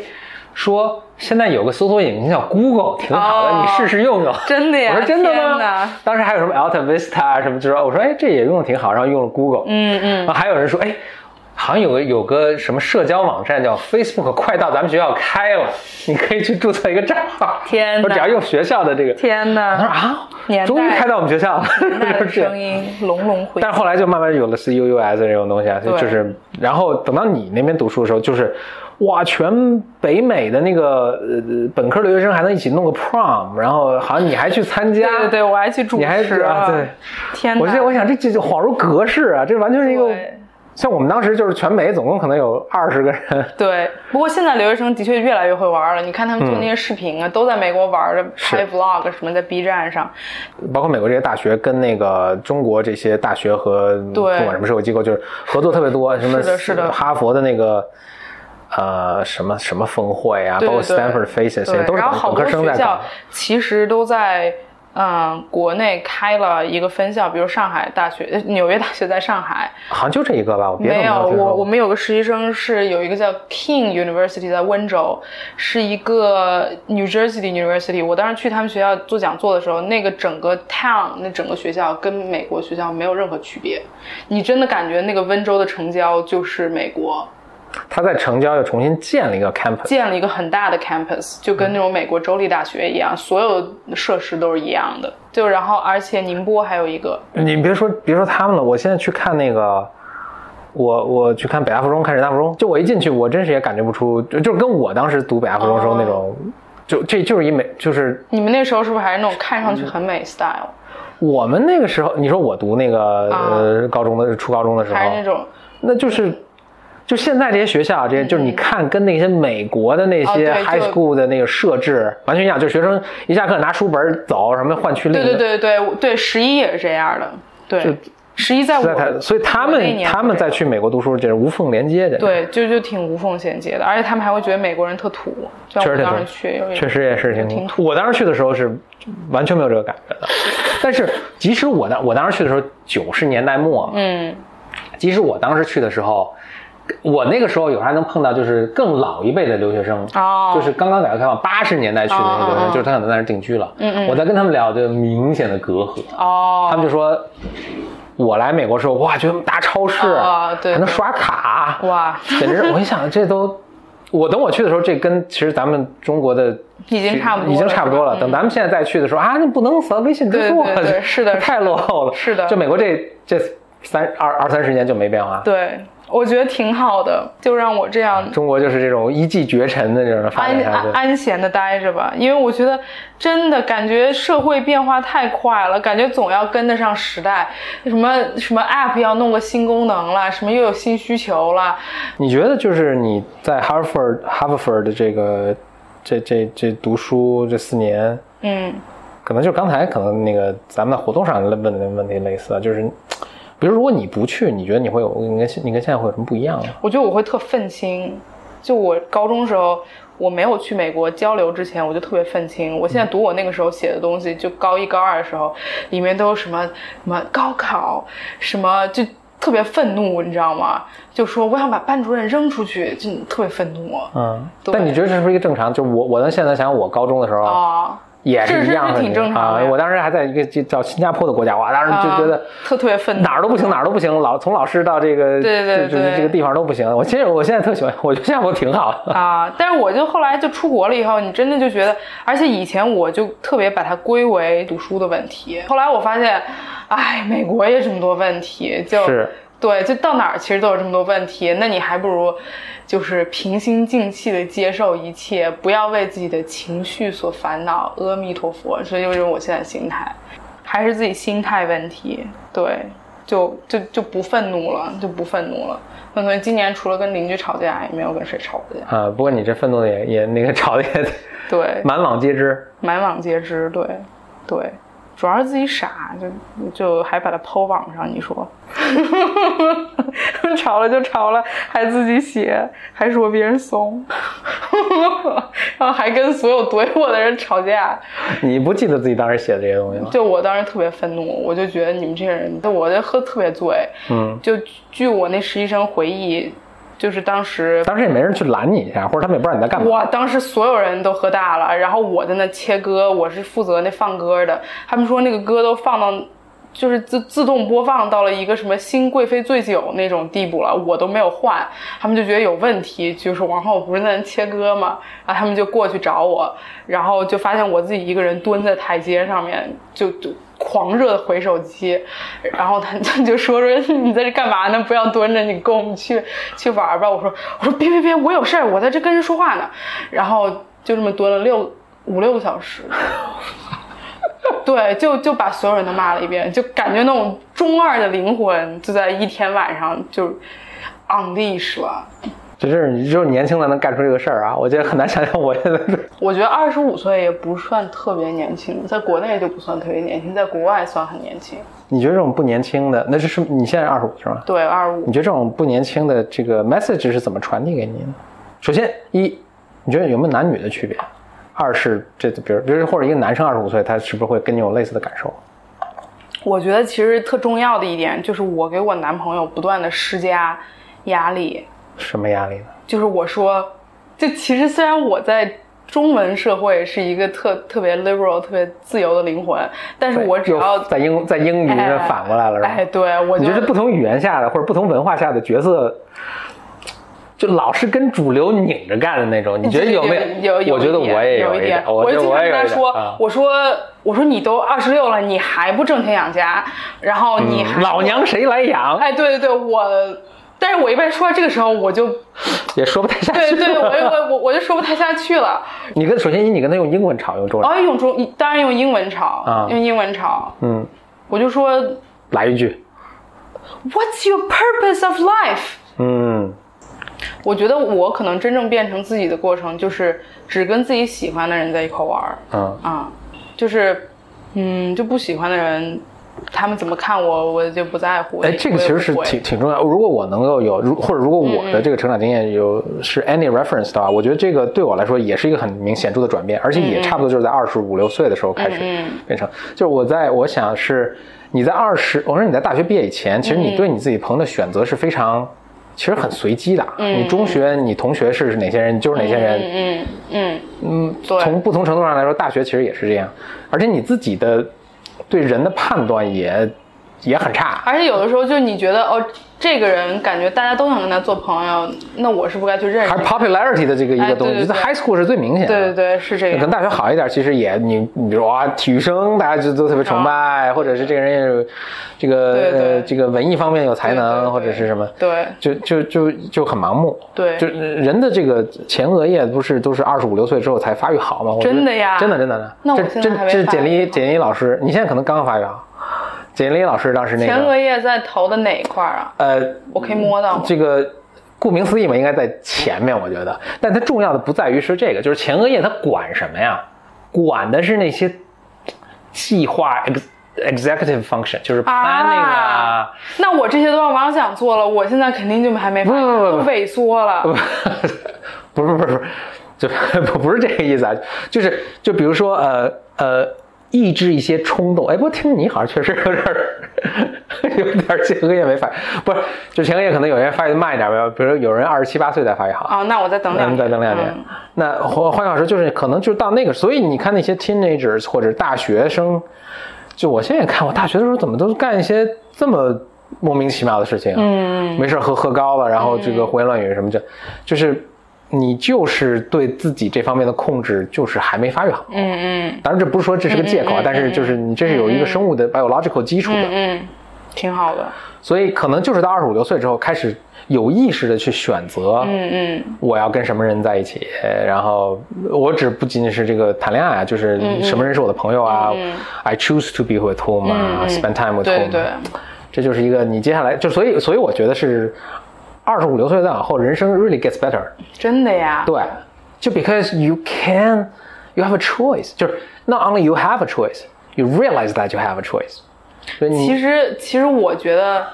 说现在有个搜索引擎叫 Google，挺好的，哦你试试用用。真的呀 我说真的吗？当时还有什么 Alta Vista 啊什么，就说我说哎这也用的挺好，然后用了 Google，嗯嗯然后还有人说哎。好像有个有个什么社交网站叫 Facebook，快到咱们学校开了，你可以去注册一个账号。天哪。我只要用学校的这个。天哪，啊终于开到我们学校了，声音隆隆回但是后来就慢慢有了 CUUS 这种东西啊，对。就是，然后等到你那边读书的时候，就是，哇，全北美的那个呃本科留学生还能一起弄个 prom，然后好像你还去参加，对对对，我还去主你还持啊。对，天哪，我现在我想这这就恍如隔世啊，这完全是一个对，像我们当时就是全美总共可能有二十个人，对，不过现在留学生的确越来越会玩了。你看他们做那些视频啊，都在美国玩的，拍 vlog 什么，在 B 站上。包括美国这些大学跟那个中国这些大学和不管什么社会机构，就是合作特别多，什么是的是的哈佛的那个。呃，什么什么峰会啊，包括 Stanford Faces，对，都是然后好本科多学校生在搞。其实都在嗯，国内开了一个分校，比如上海大学、呃纽约大学在上海，好像就这一个吧，我别没有，我我们有个实习生是有一个叫 King University 在温州，是一个 New Jersey University。我当时去他们学校做讲座的时候，那个整个 town 那整个学校跟美国学校没有任何区别，你真的感觉那个温州的城郊就是美国。他在城郊又重新建了一个 campus，建了一个很大的 campus，就跟那种美国州立大学一样，所有设施都是一样的。就然后，而且宁波还有一个，你别说别说他们了，我现在去看那个，我我去看北大附中，看人大附中，就我一进去，我真是也感觉不出，就就是跟我当时读北大附中时候那种，就这就是一美，就是你们那时候是不是还是那种看上去很美 style，我们那个时候，你说我读那个、呃高中的初高中的时候，还是那种那就是。就现在这些学校，这些就是你看跟那些美国的那些 high school 的那个设置完全一样，就是学生一下课拿书本走，什么换区令，对对对对对，十一也是这样的，对，十一在所以他们他们再去美国读书，就是无缝连接的。，对，就就挺无缝衔接的，而且他们还会觉得美国人特土，确实挺土当时去，确实也是挺挺土。我当时去的时候是完全没有这个感觉的，但是即使我当我当时去的时候九十年代末，嗯即使我当时去的时候，我那个时候有时候还能碰到就是更老一辈的留学生，哦就是刚刚改革开放八十年代去的那些留学生，就是他可能在那儿定居了。嗯嗯我在跟他们聊，就明显的隔阂。哦，他们就说，我来美国时候，哇，觉得大超市，哦对还能刷卡，哇，简直是！我一想，这都，我等我去的时候，这跟其实咱们中国的已经差不多了已经差不多了。等咱们现在再去的时候啊，那不能扫微信支付对对 是的太落后了。是的就美国这这三二二三十年就没变化。对，我觉得挺好的，就让我这样中国就是这种一骑绝尘的这种发展安安。安闲的待着吧，因为我觉得真的感觉社会变化太快了，感觉总要跟得上时代。什么什么 app 要弄个新功能了，什么又有新需求了，你觉得就是你在哈佛哈佛的这个这这这读书这四年，嗯，可能就刚才可能那个咱们在活动上问的问题类似，啊，就是比如如果你不去，你觉得你会有你跟你跟现在会有什么不一样吗？我觉得我会特愤青。就我高中时候，我没有去美国交流之前，我就特别愤青。我现在读我那个时候写的东西，就高一高二的时候，里面都有什么什么高考，什么就特别愤怒，你知道吗？就说我想把班主任扔出去，就特别愤怒。嗯，但你觉得这是不是一个正常？就我我能现在想想，我高中的时候啊，也是一样的，是挺正常的啊。我当时还在一个叫新加坡的国家，哇，当时就觉得啊特特别愤怒，哪儿都不行，哪儿都不行，老从老师到这个对对对就是这个地方都不行。我其实我现在特喜欢，我觉得新加坡挺好的。啊，但是我就后来就出国了以后，你真的就觉得，而且以前我就特别把它归为读书的问题，后来我发现，哎，美国也这么多问题，就是对，就到哪儿其实都有这么多问题，那你还不如就是平心静气的接受一切，不要为自己的情绪所烦恼。阿弥陀佛，这就是我现在的心态，还是自己心态问题，对。就就就不愤怒了，就不愤怒了。那所以今年除了跟邻居吵架，也没有跟谁吵过架。啊，不过你这愤怒的也也那个 吵的也对，满网皆知。满网皆知。对，对，主要是自己傻，就就还把它抛网上。你说，吵了就吵了，还自己写，还说别人怂，然后还跟所有怼我的人吵架。你不记得自己当时写的这些东西吗？就我当时特别愤怒，我就觉得你们这些人，我就喝特别醉。嗯，就据我那实习生回忆，就是当时当时也没人去拦你一下，或者他们也不知道你在干嘛。哇，当时所有人都喝大了，然后我在那切歌，我是负责那放歌的。他们说那个歌都放到，就是自自动播放到了一个什么新贵妃醉酒那种地步了，我都没有换，他们就觉得有问题，就是往后不是在那切歌吗？然后他们就过去找我，然后就发现我自己一个人蹲在台阶上面，就就。狂热的回手机，然后他他就说说你在这干嘛呢？不要蹲着，你跟我们去去玩吧。我说我说别别别，我有事儿，我在这跟人说话呢。然后就这么蹲了六五六个小时，对，就就把所有人都骂了一遍，就感觉那种中二的灵魂就在一天晚上就 unleash 了。这就是你只有年轻的能干出这个事儿啊！我觉得很难想象我现在是。我觉得二十五岁也不算特别年轻，在国内就不算特别年轻，在国外算很年轻。你觉得这种不年轻的，那就是你现在二十五是吗？对，二十五你觉得这种不年轻的这个 message 是怎么传递给你的？首先一，你觉得有没有男女的区别？二是这比如比如或者一个男生二十五岁，他是不是会跟你有类似的感受？我觉得其实特重要的一点就是我给我男朋友不断的施加压力，什么压力呢？就是我说，就其实虽然我在中文社会是一个特特别 liberal、特别自由的灵魂，但是我只要在英在英语反过来了？哎，对我觉得不同语言下的或者不同文化下的角色，就老是跟主流拧着干的那种，你觉得有没有有我觉得我也有点，一点，我就经常跟他说，啊我说我说你都二十六了，你还不挣钱养家，然后你还、嗯老娘谁来养？哎，对对对，我，但是我一般说到这个时候，我就也说不太下去。对对，我 我我我就说不太下去了。你跟首先你跟他用英文吵，用中文，哦，用中当然用英文吵，啊用英文吵，嗯，我就说来一句，What's your purpose of life？嗯我觉得我可能真正变成自己的过程，就是只跟自己喜欢的人在一块玩儿嗯啊，就是嗯，就不喜欢的人，他们怎么看我，我就不在乎。哎，这个其实是挺挺重要。如果我能够有，如或者如果我的这个成长经验有是 any reference 的话，我觉得这个对我来说也是一个很明显著的转变，而且也差不多就是在二十五六岁的时候开始嗯变成。就是我在我想是你在二十，我说你在大学毕业以前，其实你对你自己朋友的选择是非常。其实很随机的，你中学你同学是哪些人，就是哪些人，嗯嗯嗯，嗯，从不同程度上来说，大学其实也是这样，而且你自己的对人的判断也也很差。而且有的时候就你觉得哦，这个人感觉大家都想跟他做朋友，那我是不是该去认识还是？popularity 的这个一哎个东西，在 high school 是最明显的。对对对，是这样。跟大学好一点，其实也你你比如说哇，体育生大家就都特别崇拜，或者是这个人也有这个这个文艺方面有才对对能，对或者是什么，对就就就就很盲目。对就人的这个前额叶不是都是二十五六岁之后才发育好吗？真的呀真的真的的。那我这这现在还没这是简历简历老师，你现在可能刚刚发育好。简历老师当时那个前额叶在头的哪一块儿啊？呃，我可以摸到吗？这个顾名思义嘛，应该在前面，我觉得。但它重要的不在于是这个，就是前额叶它管什么呀？管的是那些计划 ex executive function，就是 planning 啊。那我这些都要妄想做了，我现在肯定就还没不不不都萎缩了。不是不是不是，就不 不是这个意思啊，就是就比如说呃呃，抑制一些冲动。哎，不过听你好像确实有点儿 有点儿前额叶没发，不是，就前额叶可能有人发育的慢一点吧，比如有人二十七八岁才发育好。哦，那我再等两嗯，年，再等两年。嗯那换换句话说，就是可能就是到那个，所以你看那些 teenagers 或者大学生，就我现在也看，我大学的时候怎么都干一些这么莫名其妙的事情，嗯，没事喝喝高了，然后这个胡言乱语什么的，就是你就是对自己这方面的控制就是还没发育好。嗯嗯。当然这不是说这是个借口啊，但是就是你这是有一个生物的 biological 基础的，嗯嗯，挺好的。所以可能就是到二十五六岁之后开始有意识的去选择，嗯嗯我要跟什么人在一起，然后我只不仅仅是这个谈恋爱啊，就是什么人是我的朋友啊、嗯 i choose to be with whom 啊、嗯嗯。s p e n d time with 对 whom，对。这就是一个你接下来就所以所以我觉得是二十五六岁再往后，人生 really gets better，真的呀。对，就 because you can you have a choice，就是 not only you have a choice，you realize that you have a choice，所以你其实其实我觉得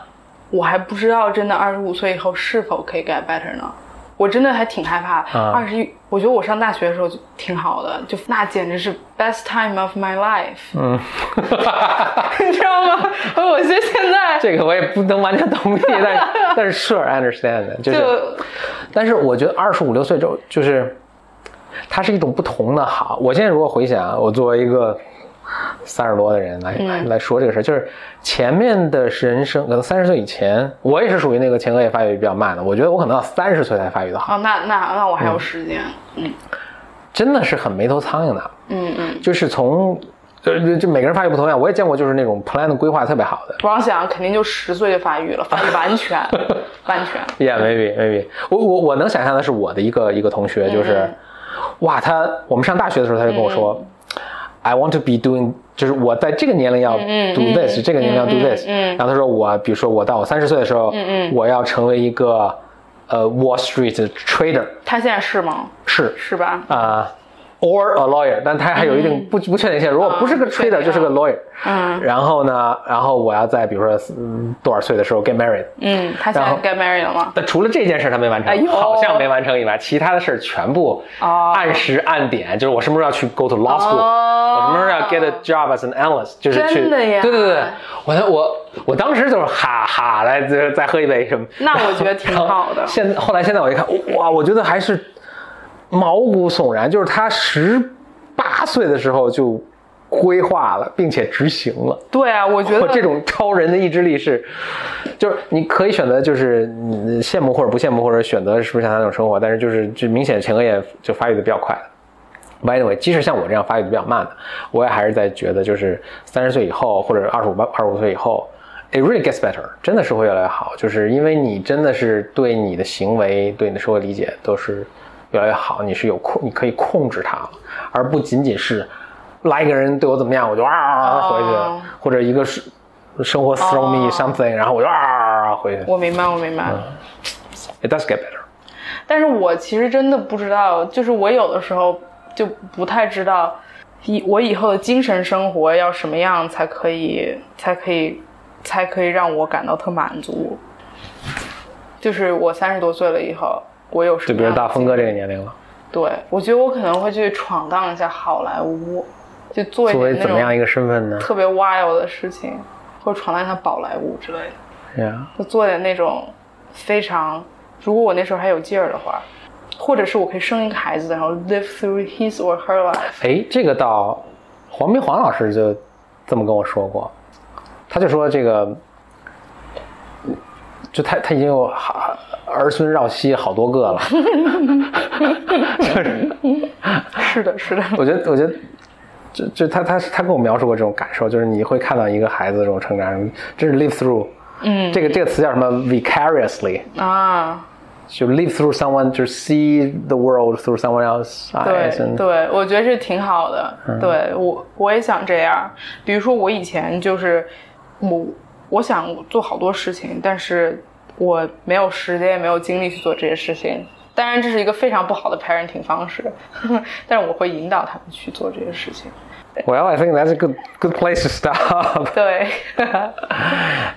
我还不知道真的二十五岁以后是否可以 get better 呢。我真的还挺害怕。啊二十一，我觉得我上大学的时候就挺好的，就那简直是 best time of my life，嗯，你知道吗？我觉得现在 这个我也不能完全同意，但是 但是 sure I understand，就是。就但是我觉得二十五六岁之后，就是它是一种不同的好。我现在如果回想，我作为一个三十多的人来、来来说这个事儿，就是前面的人生，可能三十岁以前，我也是属于那个前额叶发育比较慢的。我觉得我可能要三十岁才发育的好，哦，那那那我还有时间。嗯真的是很没头苍蝇的。嗯嗯，就是从呃，就每个人发育不同样，我也见过就是那种 plan 的规划特别好的。王想肯定就十岁就发育了，发育完全 完全。Yeah, maybe, maybe. 我我我能想象的是我的一个一个同学，就是，嗯哇，他我们上大学的时候他就跟我说、i want to be doing，就是我在这个年龄要 do this，、这个年龄要 do this，、嗯嗯。然后他说我，比如说我到我三十岁的时候，我要成为一个呃 Wall Street trader，他现在是吗？是。是吧？啊、or a lawyer，但他还有一定不不确定性。如果不是个 trader，就是个啊 lawyer。嗯。然后呢，然后我要在比如说嗯多少岁的时候 get married。嗯，他现在 get married 了吗？但除了这件事他没完成，哎呦。好像没完成以外，其他的事儿全部哦。按时按点，就是我什么时候要去 go to law school，、哦。我什么时候要 get a job as an analyst，就是去，真的呀。对对对，我我我当时就是哈哈来再再喝一杯什么，那我觉得挺好的。现后来现在我一看，哇，我觉得还是毛骨悚然，就是他十八岁的时候就规划了，并且执行了。对啊，我觉得我 这种超人的意志力是，就是你可以选择就是你羡慕或者不羡慕，或者选择是不是像他那种生活，但是就是就明显前额叶就发育的比较快的。By the way，即使像我这样发育的比较慢的，我也还是在觉得就是三十岁以后或者二十五二十五岁以后，it really gets better，真的是会越来越好，就是因为你真的是对你的行为、对你的社会理解都是越来越好，你是有控，你可以控制它了，而不仅仅是来一个人对我怎么样，我就啊回去，哦或者一个是生活 throw me 哦 something，、然后我就啊回去。我明白，我明白。It does get better。但是我其实真的不知道，就是我有的时候就不太知道，以我以后的精神生活要什么样才可以，才可以，才可以让我感到特满足。就是我三十多岁了以后，我有什就比如大峰哥这个年龄了，对，我觉得我可能会去闯荡一下好莱坞，就做一作为怎么样一个身份呢？特别 wild 的事情，或者闯荡一下宝莱坞之类的。呀，就做点那种非常，如果我那时候还有劲儿的话，或者是我可以生一个孩子，然后 live through his or her life。哎，这个倒，黄明黄老师就这么跟我说过，他就说这个，就他他已经有好儿孙绕膝好多个了，就是。是的，是的，我觉得我觉得。就就他他他跟我描述过这种感受，就是你会看到一个孩子这种成长，真是 live through，嗯，这个这个词叫什么？vicariously，啊，就 live through someone，就是 see the world through someone else's 对 eyes，and 对，我觉得这挺好的。对我我也想这样，比如说我以前就是我我想做好多事情，但是我没有时间也没有精力去做这些事情。当然，这是一个非常不好的 parenting 方式，但是我会引导他们去做这些事情。Well, I think that's a good good place to stop. 对，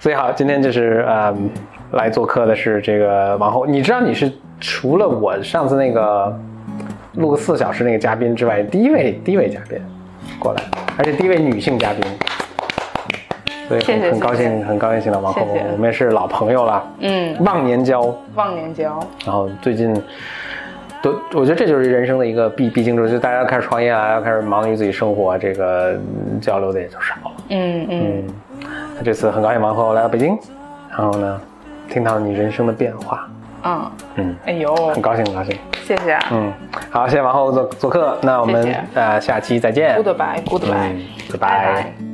所以好，今天就是嗯，来做客的是这个王后。你知道你是除了我上次那个录个四小时那个嘉宾之外，第一位第一位嘉宾过来，而且第一位女性嘉宾。所以谢谢很很高兴，很高兴请到王后，谢谢我们也是老朋友了，嗯，忘年交。忘年交。然后最近都，我觉得这就是人生的一个必必经之路，就大家要开始创业啊，要开始忙于自己生活，这个嗯交流的也就少了。嗯嗯，嗯，那这次很高兴王后来到北京，然后呢，听到你人生的变化，嗯，嗯，哎呦，很高兴，很高兴。谢谢啊嗯，好，谢谢王后做做客，那我们呃下期再见。，Goodbye，Goodbye，嗯，拜拜。I live for